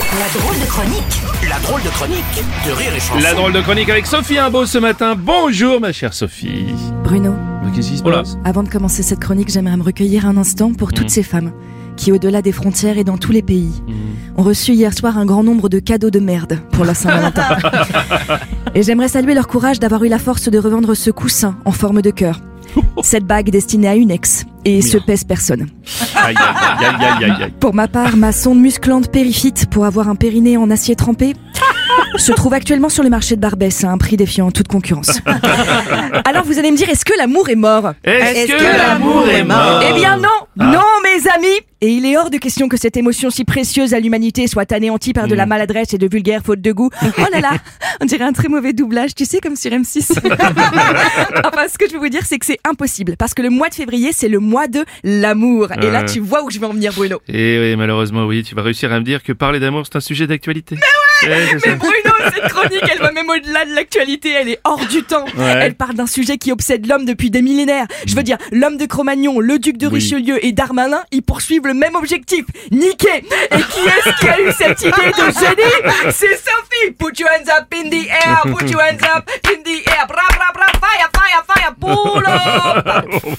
La drôle de chronique. La drôle de chronique de Rire et Chanson. La drôle de chronique avec Sophie Imbeau ce matin. Bonjour ma chère Sophie. Bruno, Qu'est-ce qui se passe avant de commencer cette chronique, j'aimerais me recueillir un instant pour Mm. toutes ces femmes qui, au-delà des frontières et dans tous les pays, Mm. ont reçu hier soir un grand nombre de cadeaux de merde pour la Saint-Valentin. et j'aimerais saluer leur courage d'avoir eu la force de revendre ce coussin en forme de cœur. Cette bague destinée à une ex et ce pèse personne. Aïe aïe aïe aïe aïe aïe. Pour ma part, ma sonde musclante périphyte pour avoir un périnée en acier trempé se trouve actuellement sur le marché de Barbès à un prix défiant toute concurrence. Alors vous allez me dire, est-ce que l'amour est mort? Est-ce que l'amour est mort? Eh bien non, non mes amis Et il est hors de question que cette émotion si précieuse à l'humanité soit anéantie par de la maladresse et de vulgaires fautes de goût. Oh là là, on dirait un très mauvais doublage, tu sais, comme sur M6. enfin, ce que je veux vous dire, c'est que c'est impossible, parce que le mois de février, c'est le mois de l'amour. Et là, tu vois où je vais en venir, Bruno. Et oui, malheureusement, oui, tu vas réussir à me dire que parler d'amour, c'est un sujet d'actualité. Mais ouais Mais Bruno, cette chronique, elle va même au-delà de l'actualité, elle est hors du temps. Ouais. Elle parle d'un sujet qui obsède l'homme depuis des millénaires. Je veux dire, l'homme de Cro-Magnon, le duc de Oui. Richelieu et Darmanin, ils poursuivent le même objectif, niquer. Et qui est-ce qui a eu cette idée de génie? C'est Sophie Put your hands up in the air, put your hands up in the air, bra bra bra, fire, fire, fire, pull up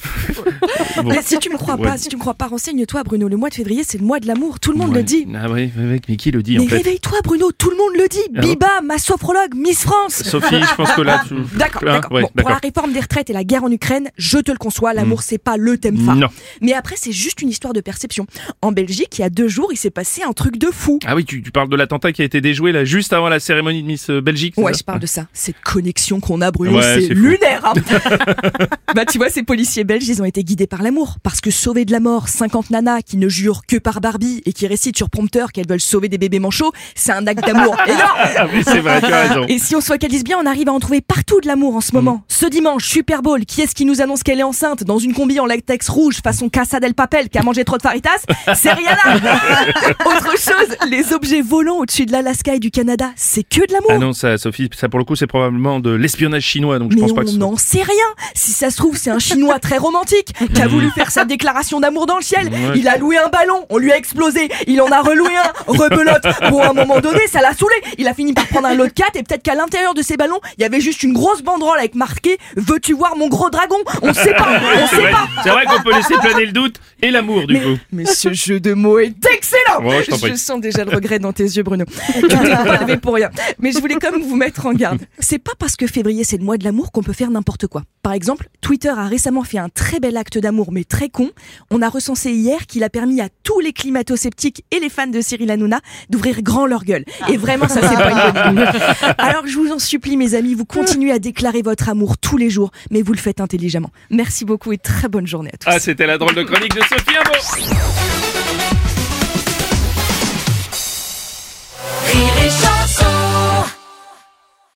Mais si tu me crois Ouais. pas, si tu me crois pas, renseigne-toi Bruno, le mois de février c'est le mois de l'amour, tout le monde Ouais. le dit. Ah oui, mais qui le dit Mais en fait réveille-toi Bruno, tout le monde le dit. Ah bon Biba, ma sophrologue, Miss France. Sophie, je pense que là, tu... D'accord, Hein, d'accord. ouais, bon, pour la réforme des retraites et la guerre en Ukraine, je te le conçois, l'amour c'est pas le thème phare. Non. Mais après c'est juste une histoire de perception. En Belgique, il y a deux jours, il s'est passé un truc de fou. Ah oui, tu, tu parles de l'attentat qui a été déjoué là juste avant la cérémonie de Miss euh, Belgique. Ouais, je parle de ça. Cette connexion qu'on a, Bruno, c'est lunaire. hein. bah, tu vois, ces policiers belges, ils ont été guidés par l'amour. Parce que sauver de la mort 50 nanas qui ne jurent que par Barbie et qui récitent sur prompteur qu'elles veulent sauver des bébés manchots, c'est un acte d'amour énorme. Ah oui, c'est vrai, tu as raison. Et si on se focalise bien, on arrive à en trouver partout de l'amour en ce moment. Ce dimanche, Super Bowl, qui est-ce qui nous annonce qu'elle est enceinte dans une combi en latex rouge façon Casa del Papel qui a mangé trop de faritas C'est Rihanna Autre chose, les objets volants au-dessus de l'Alaska et du Canada, c'est que de l'amour Ah non, ça, Sophie, ça pour le coup, c'est probablement de l'espionnage chinois, donc je mais pense pas on que ce- n'en sait rien. Si ça se trouve, c'est un Chinois très romantique qui a voulu faire sa déclaration d'amour dans le ciel. Il a loué un ballon, on lui a explosé. Il en a reloué un, rebelote. Bon, à un moment donné, ça l'a saoulé. Il a fini par prendre un lot de 4 et peut-être qu'à l'intérieur de ces ballons, il y avait juste une grosse banderole avec marqué Veux-tu voir mon gros dragon? On sait pas, on C'est sait vrai, pas. c'est vrai qu'on peut laisser planer le doute et l'amour du Mais, coup. mais ce jeu de mots est excellent Ouais, je sens déjà le regret dans tes yeux, Bruno. Tu t'es pas levé pour rien. Mais je voulais quand même vous mettre en garde. C'est pas parce que février c'est le mois de l'amour qu'on peut faire n'importe quoi. Par exemple, Twitter a récemment fait un très bel acte d'amour, mais très con. On a recensé hier qu'il a permis à tous les climato-sceptiques et les fans de Cyril Hanouna d'ouvrir grand leur gueule. Et vraiment, ça c'est pas une bonne idée. Alors je vous en supplie, mes amis, vous continuez à déclarer votre amour tous les jours, mais vous le faites intelligemment. Merci beaucoup et très bonne journée à tous. Ah, c'était la drôle de chronique de Sophie.